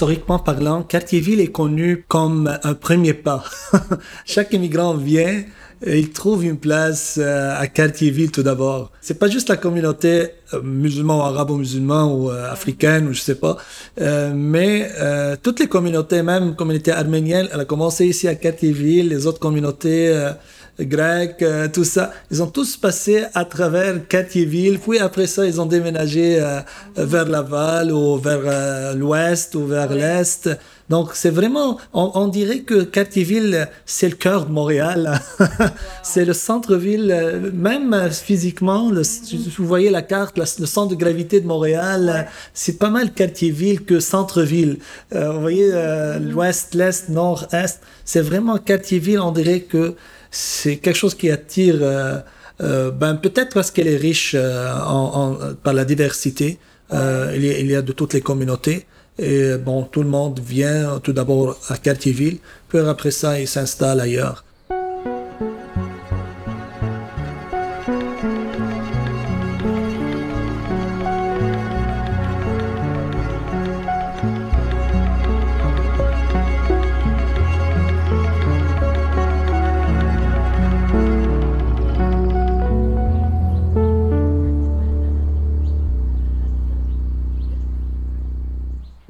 historiquement parlant, Quartier-Ville est connu comme un premier pas. Chaque immigrant vient, et il trouve une place euh, à Quartier-Ville tout d'abord. C'est pas juste la communauté euh, musulmane ou arabo-musulmane ou euh, africaine ou je sais pas, mais toutes les communautés, même communauté arménienne, elle a commencé ici à Quartier-Ville, les autres communautés grecs, euh, tout ça. Ils ont tous passé à travers Quartier-Ville, puis après ça, ils ont déménagé euh, vers Laval ou vers euh, l'ouest ou vers l'est. Donc c'est vraiment, on, dirait que Quartier-Ville, c'est le cœur de Montréal. c'est le centre-ville, même physiquement. Le, vous voyez la carte, le centre de gravité de Montréal, c'est pas mal Quartier-Ville que centre-ville. vous voyez l'ouest, l'est, nord, est. C'est vraiment Quartier-Ville, on dirait que c'est quelque chose qui attire, euh, euh, ben, peut-être parce qu'elle est riche euh, en, par la diversité. il, y a, il, y a, de toutes les communautés. Et bon, tout le monde vient tout d'abord à Quartier-Ville, puis après ça, il s'installe ailleurs.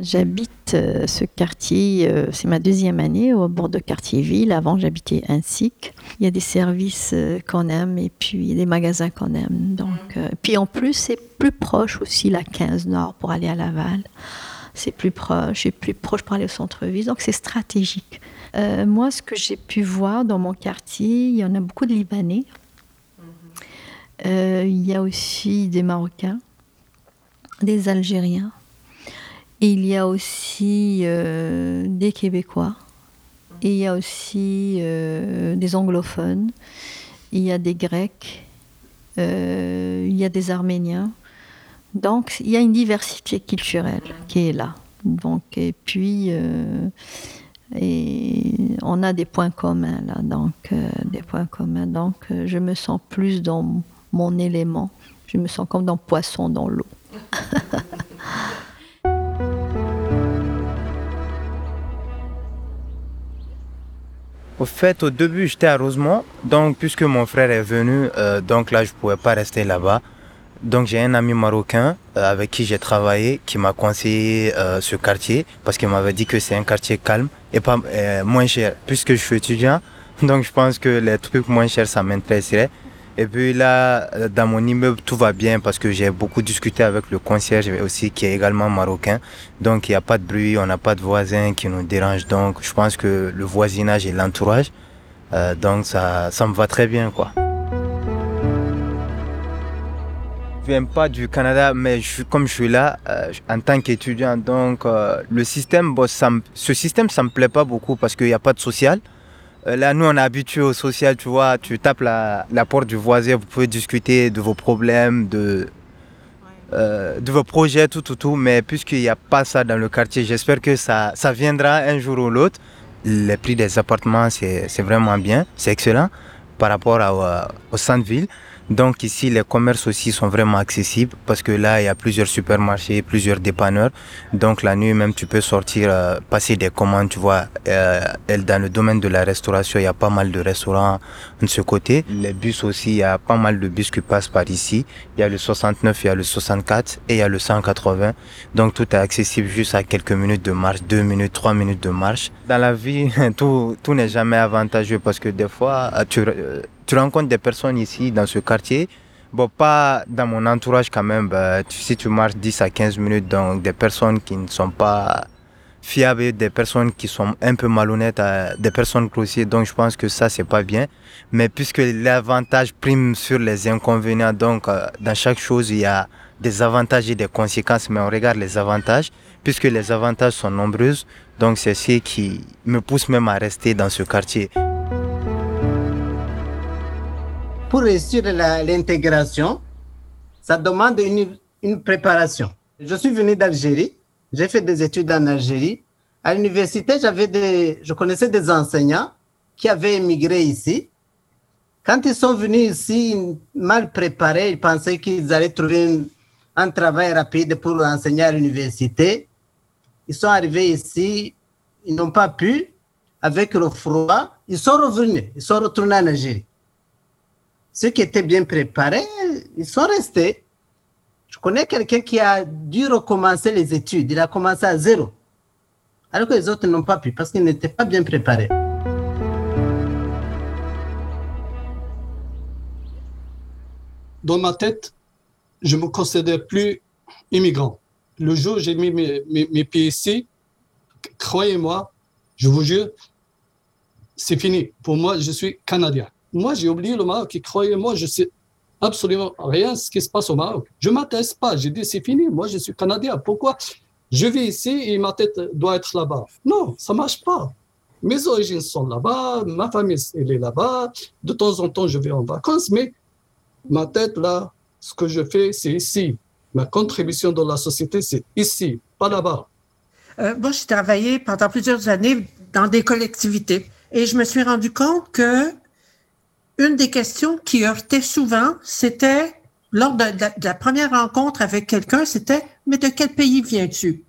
J'habite euh, ce quartier, euh, c'est ma deuxième année au bord de Quartier-Ville. Avant, j'habitais Ainsic. Il y a des services euh, qu'on aime et puis des magasins qu'on aime. Donc, puis en plus, c'est plus proche aussi la 15 Nord pour aller à Laval. C'est plus proche et plus proche pour aller au centre-ville. Donc, c'est stratégique. moi, ce que j'ai pu voir dans mon quartier, il y en a beaucoup de Libanais. il y a aussi des Marocains, des Algériens il y a aussi euh, des Québécois. Il y a aussi euh, des anglophones. Il y a des Grecs. Euh, il y a des Arméniens. Donc, il y a une diversité culturelle qui est là. Donc, et puis, on a des points communs là. Donc, des points communs. Donc, je me sens plus dans mon élément. Je me sens comme dans poisson dans l'eau. Au fait, au début, j'étais à Rosemont. Donc, puisque mon frère est venu, euh, donc là, je pouvais pas rester là-bas. Donc, j'ai un ami marocain euh, avec qui j'ai travaillé, qui m'a conseillé euh, ce quartier parce qu'il m'avait dit que c'est un quartier calme et pas moins cher. Puisque je suis étudiant, donc je pense que les trucs moins chers, ça m'intéresserait. Et puis là, dans mon immeuble, tout va bien parce que j'ai beaucoup discuté avec le concierge aussi qui est également marocain. Donc il n'y a pas de bruit, on n'a pas de voisins qui nous dérangent. Donc je pense que le voisinage et l'entourage, euh, donc ça, ça me va très bien quoi. Je viens pas du Canada, mais comme je suis là euh, en tant qu'étudiant, donc euh, le système, ça ce système, ça me plaît pas beaucoup parce qu'il n'y a pas de social. Euh, là, nous, on est habitué au social, tu vois. Tu tapes la, porte du voisin, vous pouvez discuter de vos problèmes, de, euh, de vos projets, tout, tout, tout. Mais puisqu'il n'y a pas ça dans le quartier, j'espère que ça, ça viendra un jour ou l'autre. Les prix des appartements, c'est vraiment bien, c'est excellent par rapport à, au centre-ville. Donc ici, les commerces aussi sont vraiment accessibles parce que là, il y a plusieurs supermarchés, plusieurs dépanneurs. Donc la nuit, même, tu peux sortir, euh, passer des commandes, tu vois. Euh, dans le domaine de la restauration, il y a pas mal de restaurants de ce côté. Les bus aussi, il y a pas mal de bus qui passent par ici. Il y a le 69, il y a le 64 et il y a le 180. Donc tout est accessible juste à quelques minutes de marche, deux minutes, trois minutes de marche. Dans la vie, tout, tout n'est jamais avantageux parce que des fois, tu euh, tu rencontres des personnes ici dans ce quartier. Bon, pas dans mon entourage quand même. Bah, si tu marches 10 à 15 minutes, donc des personnes qui ne sont pas fiables, des personnes qui sont un peu malhonnêtes, euh, des personnes grossières. Donc je pense que ça, c'est pas bien. Mais puisque l'avantage prime sur les inconvénients, donc euh, dans chaque chose, il y a des avantages et des conséquences, mais on regarde les avantages, puisque les avantages sont nombreux. Donc c'est ce qui me pousse même à rester dans ce quartier pour réussir l'intégration, ça demande une, une, préparation. Je suis venu d'Algérie, j'ai fait des études en Algérie. À l'université, j'avais des, je connaissais des enseignants qui avaient émigré ici. Quand ils sont venus ici mal préparés, ils pensaient qu'ils allaient trouver un travail rapide pour enseigner à l'université. Ils sont arrivés ici, ils n'ont pas pu, avec le froid, ils sont revenus, ils sont retournés en Algérie. Ceux qui étaient bien préparés, ils sont restés. Je connais quelqu'un qui a dû recommencer les études, il a commencé à zéro. Alors que les autres n'ont pas pu parce qu'ils n'étaient pas bien préparés. Dans ma tête, je ne me considère plus immigrant. Le jour où j'ai mis mes, mes, pieds ici, croyez-moi, je vous jure, c'est fini. Pour moi, je suis Canadien. Moi, j'ai oublié le Maroc et croyez-moi, je sais absolument rien de ce qui se passe au Maroc. Je ne m'intéresse pas. J'ai dit, c'est fini. Moi, je suis Canadien. Pourquoi je vis ici et ma tête doit être là-bas? Non, ça ne marche pas. Mes origines sont là-bas, ma famille elle est là-bas. De temps en temps, je vais en vacances, mais ma tête là, ce que je fais, c'est ici. Ma contribution dans la société, c'est ici, pas là-bas. Euh, moi, j'ai travaillé pendant plusieurs années dans des collectivités et je me suis rendu compte que une des questions qui heurtait souvent, c'était lors de, la première rencontre avec quelqu'un, c'était mais de quel pays viens-tu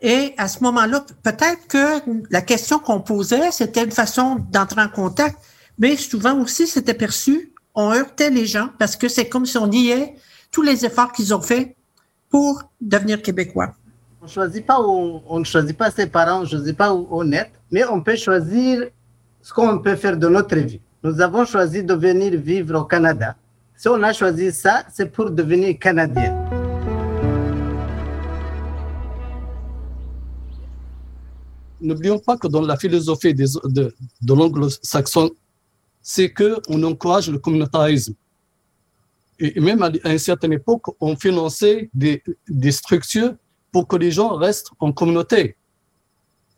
Et à ce moment-là, peut-être que la question qu'on posait, c'était une façon d'entrer en contact, mais souvent aussi, c'était perçu, on heurtait les gens parce que c'est comme si on niait tous les efforts qu'ils ont faits pour devenir québécois. On choisit pas on ne choisit pas ses parents, on ne choisit pas où on est, mais on peut choisir ce qu'on peut faire de notre vie. Nous avons choisi de venir vivre au Canada. Si on a choisi ça, c'est pour devenir Canadien. N'oublions pas que dans la philosophie de, l'anglo-saxon, c'est qu'on encourage le communautarisme et même à une certaine époque, on finançait des structures pour que les gens restent en communauté.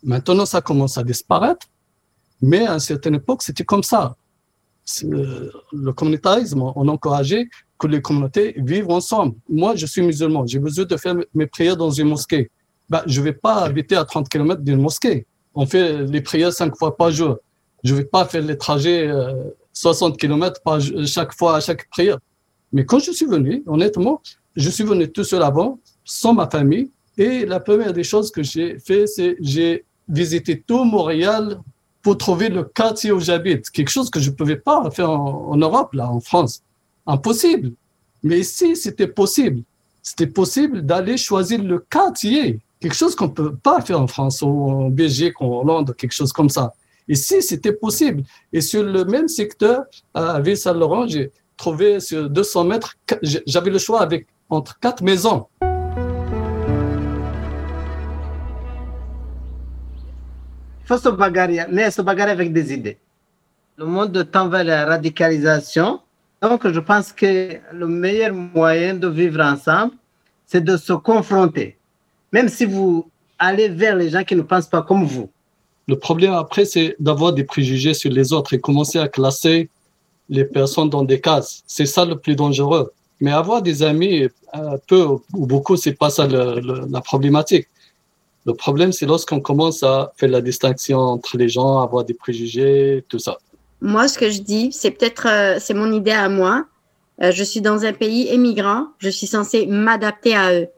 Maintenant, ça commence à disparaître, mais à une certaine époque, c'était comme ça. Le communautarisme, on encourageait que les communautés vivent ensemble. Moi, je suis musulman, j'ai besoin de faire mes prières dans une mosquée. Ben, je ne vais pas habiter à 30 km d'une mosquée. On fait les prières cinq fois par jour. Je ne vais pas faire les trajets 60 euh, km par, chaque fois à chaque prière. Mais quand je suis venu, honnêtement, je suis venu tout seul avant, sans ma famille. Et la première des choses que j'ai fait, c'est j'ai visité tout Montréal pour trouver le quartier où j'habite. Quelque chose que je ne pouvais pas faire en, Europe, là, en France. Impossible. Mais ici, c'était possible. C'était possible d'aller choisir le quartier. Quelque chose qu'on ne peut pas faire en France ou en Belgique en Hollande, quelque chose comme ça. Ici, c'était possible. Et sur le même secteur, à Ville-Saint-Laurent, j'ai trouvé sur 200 mètres, j'avais le choix avec, entre quatre maisons. Faut se bagarrer, mais se bagarrer avec des idées. Le monde tend vers la radicalisation. Donc, je pense que le meilleur moyen de vivre ensemble, c'est de se confronter. Même si vous allez vers les gens qui ne pensent pas comme vous. Le problème après, c'est d'avoir des préjugés sur les autres et commencer à classer les personnes dans des cases. C'est ça le plus dangereux. Mais avoir des amis, euh, peu ou beaucoup, c'est pas ça la problématique. Le problème, c'est lorsqu'on commence à faire la distinction entre les gens, avoir des préjugés, tout ça. Moi, ce que je dis, c'est peut-être, euh, c'est mon idée à moi. Euh, je suis dans un pays émigrant, je suis censée m'adapter à eux.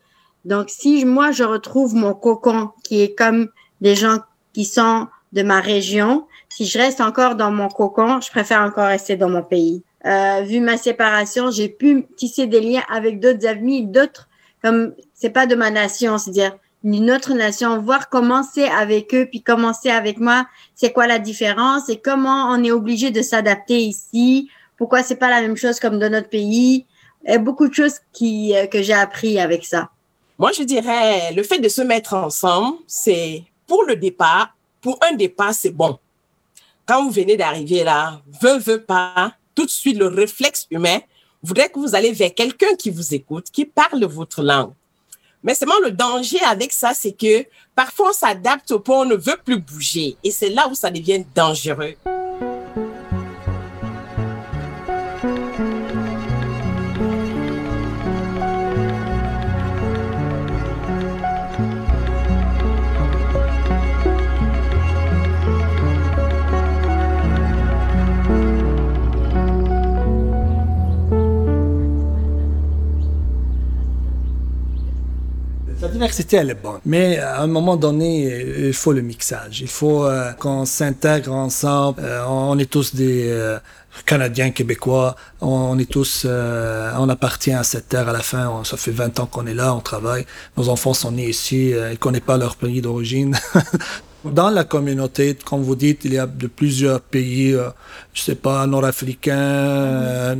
Donc, si moi, je retrouve mon cocon qui est comme des gens qui sont de ma région, si je reste encore dans mon cocon, je préfère encore rester dans mon pays. Euh, vu ma séparation, j'ai pu tisser des liens avec d'autres amis, d'autres, comme c'est pas de ma nation, c'est-à-dire une autre nation, voir comment c'est avec eux, puis commencer avec moi, c'est quoi la différence et comment on est obligé de s'adapter ici, pourquoi c'est pas la même chose comme dans notre pays. A beaucoup de choses qui, euh, que j'ai appris avec ça. Moi, je dirais, le fait de se mettre ensemble, c'est pour le départ, pour un départ, c'est bon quand vous venez d'arriver là, veut, veut pas, tout de suite, le réflexe humain voudrait que vous allez vers quelqu'un qui vous écoute, qui parle votre langue. Mais seulement le danger avec ça, c'est que parfois on s'adapte au point on ne veut plus bouger. Et c'est là où ça devient dangereux. diversité, elle est bonne. Mais euh, à un moment donné, euh, il faut le mixage. Il faut euh, qu'on s'intègre ensemble. On est tous des euh, Canadiens, Québécois. On, est tous, on appartient à cette terre à la fin. Ça fait 20 ans qu'on est là, on travaille. Nos enfants sont nés ici. ils ne connaissent pas leur pays d'origine. Dans la communauté, comme vous dites, il y a de plusieurs pays, je je sais pas, nord-africains,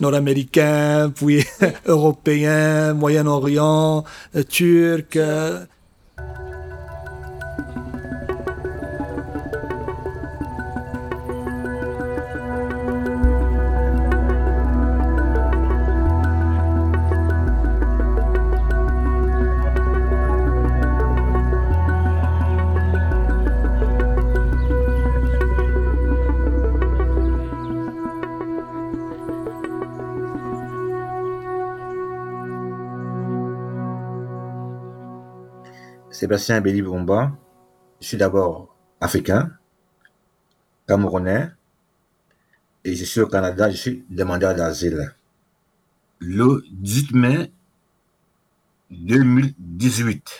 nord-américains, puis européens, Moyen-Orient, turcs. Sébastien Béli Bomba. Je suis d'abord africain, camerounais, et je suis au Canada, je suis demandeur d'asile. Le 18 mai 2018,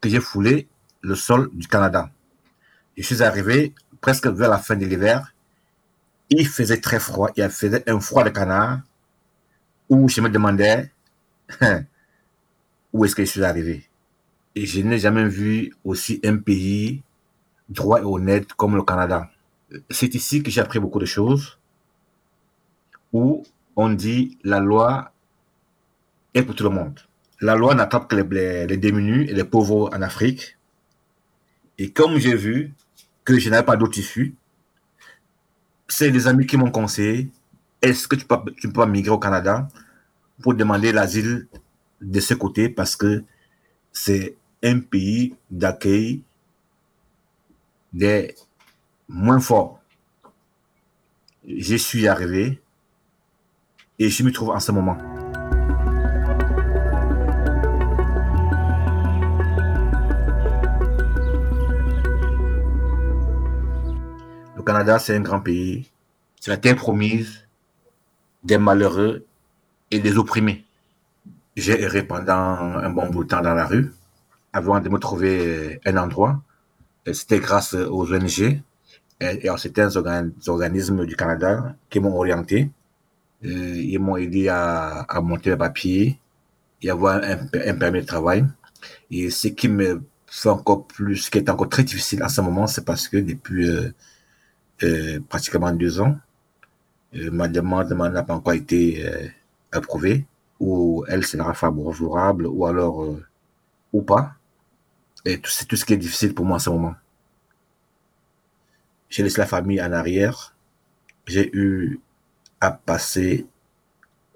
que j'ai foulé le sol du Canada. Je suis arrivé presque vers la fin de l'hiver. Il faisait très froid, il faisait un froid de canard où je me demandais où est-ce que je suis arrivé? Et je n'ai jamais vu aussi un pays droit et honnête comme le Canada. C'est ici que j'ai appris beaucoup de choses, où on dit la loi est pour tout le monde. La loi n'attrape que les, les, démunis et les pauvres en Afrique. Et comme j'ai vu que je n'avais pas d'autre issue, c'est des amis qui m'ont conseillé, est-ce que tu peux, tu peux migrer au Canada pour demander l'asile de ce côté parce que c'est un pays d'accueil des moins forts. Je suis arrivé et je me trouve en ce moment. Le Canada, c'est un grand pays. C'est la terre promise des malheureux et des opprimés. J'ai erré pendant un bon bout de temps dans la rue avant de me trouver un endroit. C'était grâce aux ONG et à certains organismes du Canada qui m'ont orienté. Ils m'ont aidé à, monter les papiers et avoir un, permis de travail. Et ce qui me fait encore plus, ce qui est encore très difficile à ce moment, c'est parce que depuis euh, euh, pratiquement deux ans, euh, ma demande n'a pas encore été approuvée, ou elle sera favorable, ou alors ou pas. Et c'est tout ce qui est difficile pour moi en ce moment. J'ai laissé la famille en arrière. J'ai eu à passer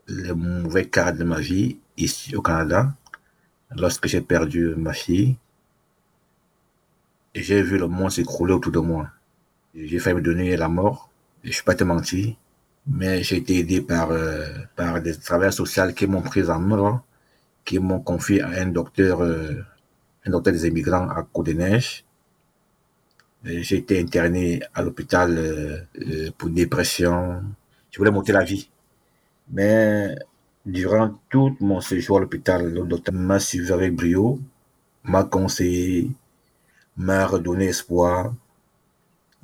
le mauvais cas de ma vie ici au Canada lorsque j'ai perdu ma fille. J'ai vu le monde s'écrouler autour de moi. J'ai failli me donner la mort. Je suis pas te mentir, mais j'ai été aidé par, euh, par des travailleurs sociaux qui m'ont pris en main, qui m'ont confié à un docteur euh, un docteur des immigrants à Côte-des-Neiges. J'ai été interné à l'hôpital euh, euh, pour dépression. Je voulais monter la vie. Mais durant tout mon séjour à l'hôpital, le docteur m'a suivi avec brio, m'a conseillé, m'a redonné espoir.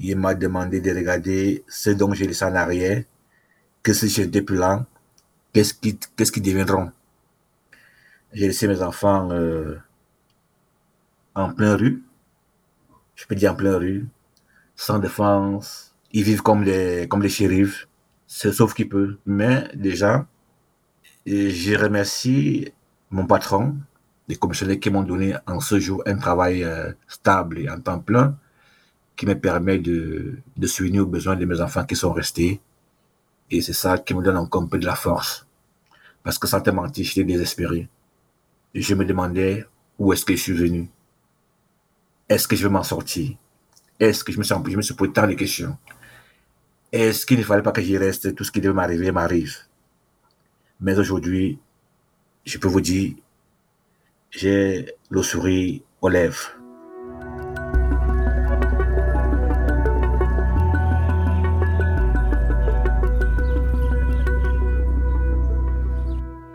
Il m'a demandé de regarder ce dont j'ai laissé en arrière, que si j'étais plus là, qu'est-ce qui, qu'est-ce qui deviendront. J'ai laissé mes enfants euh, en plein rue, je peux dire en plein rue, sans défense. Ils vivent comme les, comme les shérifs, sauf qu'ils peuvent. Mais déjà, je remercie mon patron, les commissionnaires qui m'ont donné en ce jour un travail euh, stable et en temps plein, qui me permet de, de souvenir aux besoins de mes enfants qui sont restés. Et c'est ça qui me donne encore un peu de la force. Parce que sans te mentir, j'étais désespéré. je me demandais où est-ce que je suis venu. Est-ce que je vais m'en sortir? Est-ce que je me, sens, je me suis posé tant de questions? Est-ce qu'il ne fallait pas que j'y reste Tout ce qui devait m'arriver m'arrive? Mais aujourd'hui, je peux vous dire, j'ai le sourire aux lèvres.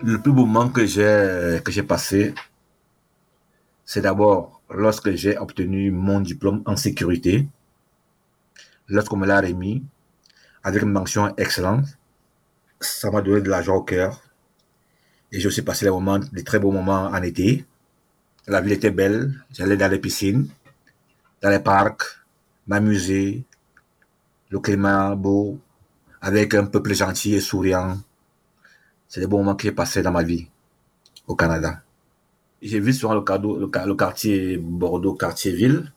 Le plus beau moment que j'ai passé, c'est d'abord lorsque j'ai obtenu mon diplôme en sécurité, lorsqu'on me l'a remis, avec une mention excellente, ça m'a donné de la joie au cœur. Et j'ai aussi passé des, moments, des très beaux moments en été. La ville était belle, j'allais dans les piscines, dans les parcs, m'amuser, le climat beau, avec un peuple gentil et souriant. C'est des bons moments que j'ai passés dans ma vie au Canada. J'ai vu sur le, quartier Bordeaux, quartier ville.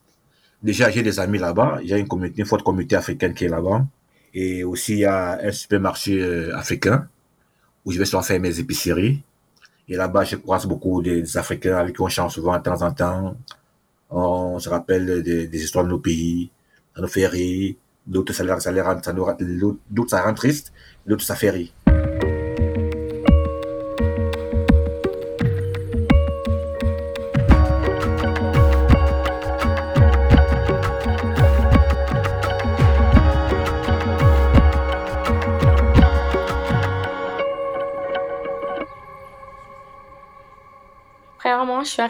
Déjà, j'ai des amis là-bas. A une une forte communauté africaine qui est là-bas. Et aussi, il y a un supermarché euh, africain où je vais souvent faire mes épiceries. Et là-bas, je croise beaucoup des Africains avec qui on chante souvent de temps en temps. On se rappelle des, histoires de nos pays, ça nous fait rire. D'autres, ça, ça rend triste. D'autres, ça fait rire.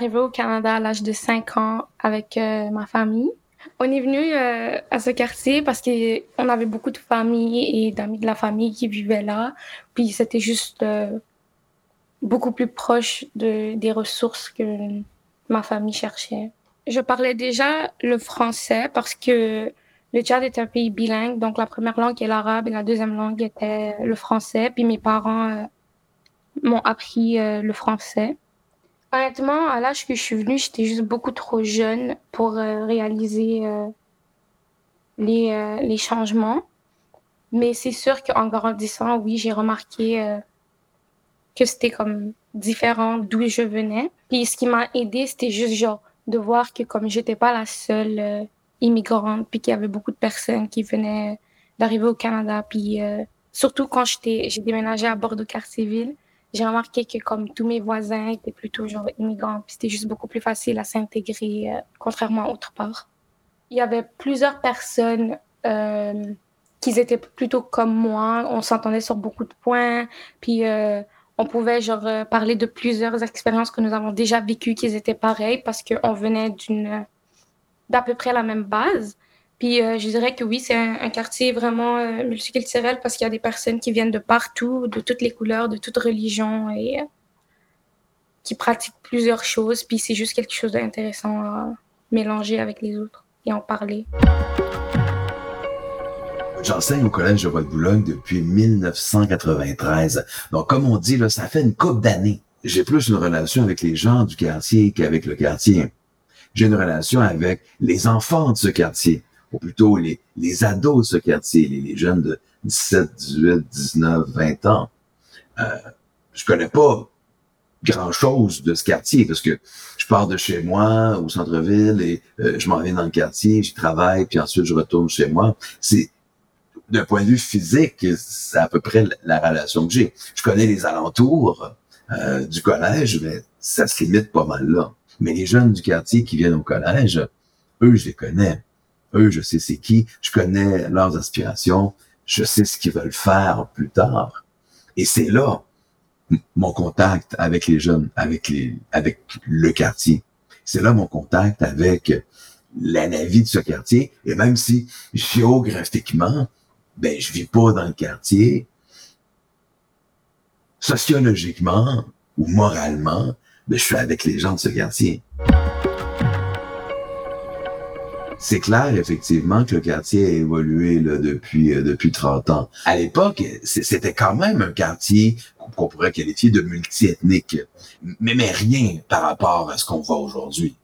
Arrivée au Canada à l'âge de 5 ans avec euh, ma famille. On est venu euh, à ce quartier parce qu'on avait beaucoup de familles et d'amis de la famille qui vivaient là. Puis c'était juste euh, beaucoup plus proche de, des ressources que ma famille cherchait. Je parlais déjà le français parce que le Tchad est un pays bilingue, donc la première langue est l'arabe et la deuxième langue était le français. Puis mes parents m'ont appris le français. Honnêtement, à l'âge que je suis venue, j'étais juste beaucoup trop jeune pour euh, réaliser euh, les, euh, les changements. Mais c'est sûr qu'en grandissant, oui, j'ai remarqué que c'était comme différent d'où je venais. Puis ce qui m'a aidé, c'était juste genre de voir que comme j'étais pas la seule immigrante, puis qu'il y avait beaucoup de personnes qui venaient d'arriver au Canada, puis surtout quand j'étais, j'ai déménagé à Bordeaux-Cartierville, j'ai remarqué que comme tous mes voisins étaient plutôt genre immigrants, c'était juste beaucoup plus facile à s'intégrer, euh, contrairement à autre part. Il y avait plusieurs personnes euh, qui étaient plutôt comme moi. On s'entendait sur beaucoup de points, puis euh, on pouvait genre parler de plusieurs expériences que nous avons déjà vécues qui étaient pareilles parce qu'on venait d'une d'à peu près la même base. Puis euh, je dirais que oui, c'est un, quartier vraiment euh, multiculturel parce qu'il y a des personnes qui viennent de partout, de toutes les couleurs, de toutes religions et euh, qui pratiquent plusieurs choses. Puis c'est juste quelque chose d'intéressant à mélanger avec les autres et en parler. J'enseigne au Collège de Roi de Boulogne depuis 1993. Donc, comme on dit, là, ça fait une couple d'années. J'ai plus une relation avec les gens du quartier qu'avec le quartier. J'ai une relation avec les enfants de ce quartier ou plutôt les, les ados de ce quartier, les, les jeunes de 17, 18, 19, 20 ans. Euh, je connais pas grand-chose de ce quartier parce que je pars de chez moi au centre-ville et euh, je m'en viens dans le quartier, j'y travaille, puis ensuite je retourne chez moi. C'est d'un point de vue physique, c'est à peu près la relation que j'ai. Je connais les alentours euh, du collège, mais ça se limite pas mal là. Mais les jeunes du quartier qui viennent au collège, eux, je les connais. Eux, je sais c'est qui, je connais leurs aspirations, je sais ce qu'ils veulent faire plus tard. Et c'est là mon contact avec les jeunes, avec les, avec le quartier. C'est là mon contact avec la, vie de ce quartier. Et même si géographiquement, ben, je vis pas dans le quartier, sociologiquement ou moralement, ben, je suis avec les gens de ce quartier. C'est clair, effectivement, que le quartier a évolué depuis, euh, depuis 30 ans. À l'époque, c'était quand même un quartier qu'on pourrait qualifier de multiethnique, mais, mais rien par rapport à ce qu'on voit aujourd'hui.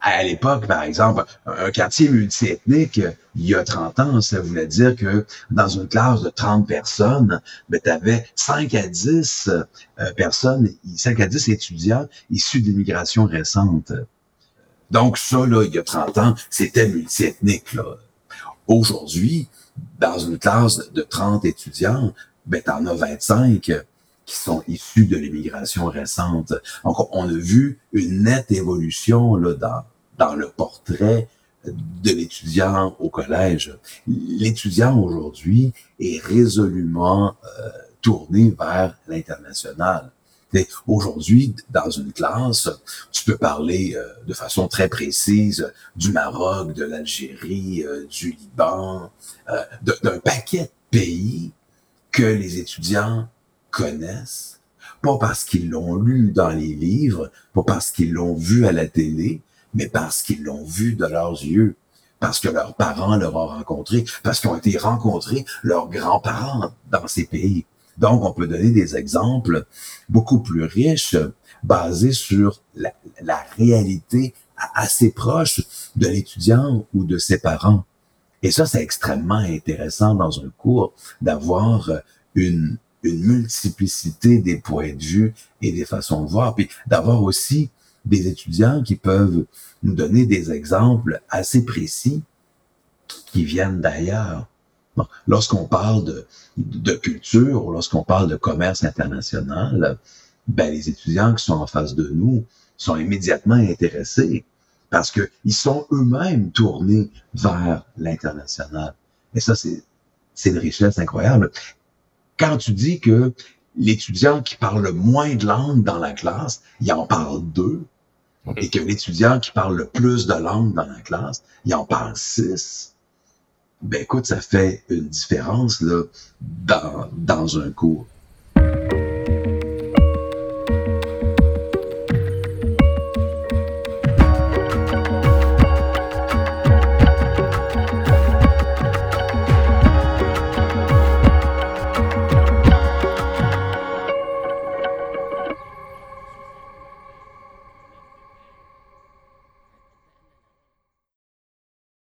À l'époque, par exemple, un quartier multiethnique, il y a 30 ans, ça voulait dire que dans une classe de 30 personnes, ben, tu avais 5 à 10 euh, personnes, 5 à 10 étudiants issus d'immigration récente. Donc ça, là, il y a 30 ans, c'était multiethnique. Aujourd'hui, dans une classe de 30 étudiants, ben, t'en as 25 qui sont issus de l'immigration récente. Donc, on a vu une nette évolution là, dans, dans le portrait de l'étudiant au collège. L'étudiant aujourd'hui est résolument euh, tourné vers l'international. Aujourd'hui, dans une classe, tu peux parler euh, de façon très précise du Maroc, de l'Algérie, euh, du Liban, euh, d'un paquet de pays que les étudiants connaissent, pas parce qu'ils l'ont lu dans les livres, pas parce qu'ils l'ont vu à la télé, mais parce qu'ils l'ont vu de leurs yeux, parce que leurs parents leur ont rencontré, parce qu'ils ont été rencontrés leurs grands-parents dans ces pays. Donc, on peut donner des exemples beaucoup plus riches, basés sur la, réalité assez proche de l'étudiant ou de ses parents. Et ça, c'est extrêmement intéressant dans un cours d'avoir une, une multiplicité des points de vue et des façons de voir, puis d'avoir aussi des étudiants qui peuvent nous donner des exemples assez précis qui viennent d'ailleurs. Lorsqu'on parle de, de culture, lorsqu'on parle de commerce international, ben, les étudiants qui sont en face de nous sont immédiatement intéressés parce qu'ils sont eux-mêmes tournés vers l'international. Et ça, c'est, c'est une richesse incroyable. Quand tu dis que l'étudiant qui parle le moins de langues dans la classe, il en parle deux, et que l'étudiant qui parle le plus de langues dans la classe, il en parle six, ben écoute, ça fait une différence là, dans, dans un cours.